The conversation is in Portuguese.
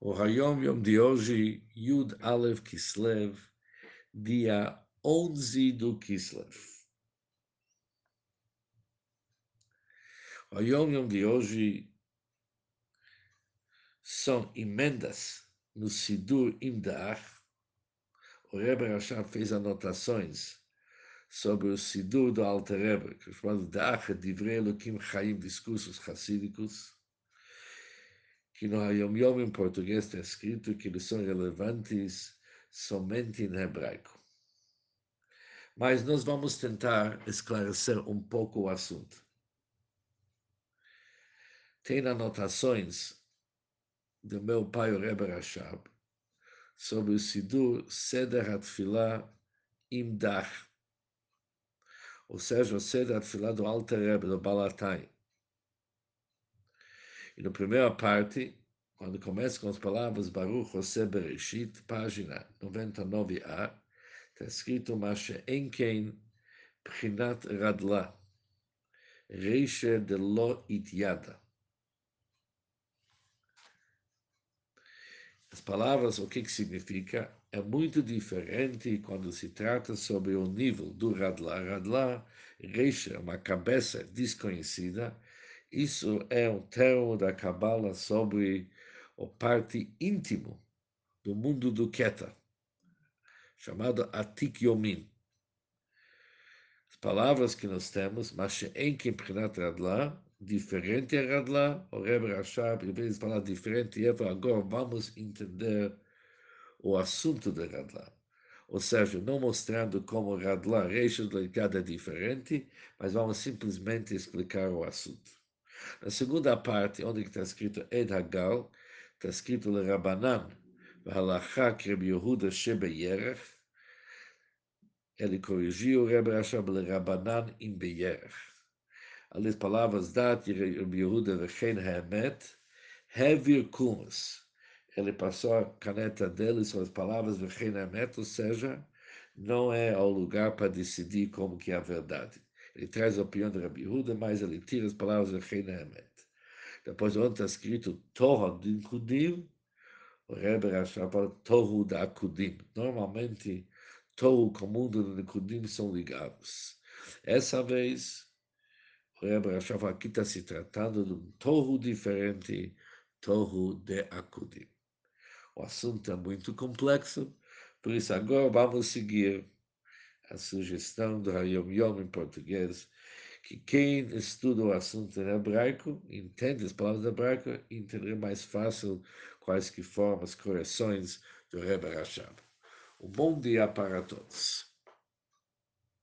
O Hayom Yom de hoje, Yud Aleph Kislev, dia 11 do Kislev. O Hayom Yom de hoje são emendas no Sidur Imdach. O Rebbe Rashab fez anotações sobre o Sidur do Alter Rebbe, que é chamado Dach Divrei Elohim Chaim, discursos racídicos que no Hayom Yom em português está escrito que eles são relevantes somente em hebraico. Mas nós vamos tentar esclarecer um pouco o assunto. Tem anotações do meu pai, o Rebbe Rashab, sobre o Sidur Seder Atfilah Imdach, ou seja, o Seder Atfilah do Alter Rebbe, do Balatai. E na primeira parte, quando começa com as palavras Baruch José Bereshit, página 99a, está escrito Mashe Enkein Pchinat Radla, Reisha de Lo Ityada. As palavras, o que, que significa? É muito diferente quando se trata sobre o nível do Radla. Radla, Reisha, uma cabeça desconhecida, isso é um termo da Kabbalah sobre a parte íntimo do mundo do Keter, chamado Atik Yomin. As palavras que nós temos, Mashe'en Kimprinat Radla, diferente é Radla, o Rebbe Rashab, em vez de falar diferente, agora vamos entender o assunto de Radla. Ou seja, não mostrando como Radla, Reisha delicada é diferente, mas vamos simplesmente explicar o assunto. Na segunda parte, onde está escrito Ed Hagal, está escrito Le Rabanan, V'halacha Reb Yehuda Shebe Yerech, ele corrigiu Rebbe Rashab Le Rabanan in Beyerech. Ali as palavras dat Reb Yehuda Vechen Haemet, Hevir Kumas. Ele passou a caneta dele sobre as palavras Vechen Haemet, ou seja, não é o lugar para decidir como que é a verdade. Ele traz a opinião de Rabi Yehuda, mas ele tira as palavras de Reina Emet. Depois, onde está escrito Torah de Kudim, o Rebbe Rashab fala Tohu da Kudim. Normalmente, Tohu com o mundo de Kudim são ligados. Essa vez, o Rebbe Rashab aqui está se tratando de um Tohu diferente, Tohu de Akudim. O assunto é muito complexo, por isso agora vamos seguir a sugestão do Hayom Yom em português, que quem estuda o assunto em hebraico, entende as palavras hebraico, entenderá mais fácil quais que formas, correções do Rebbe Rashab. Um bom dia para todos.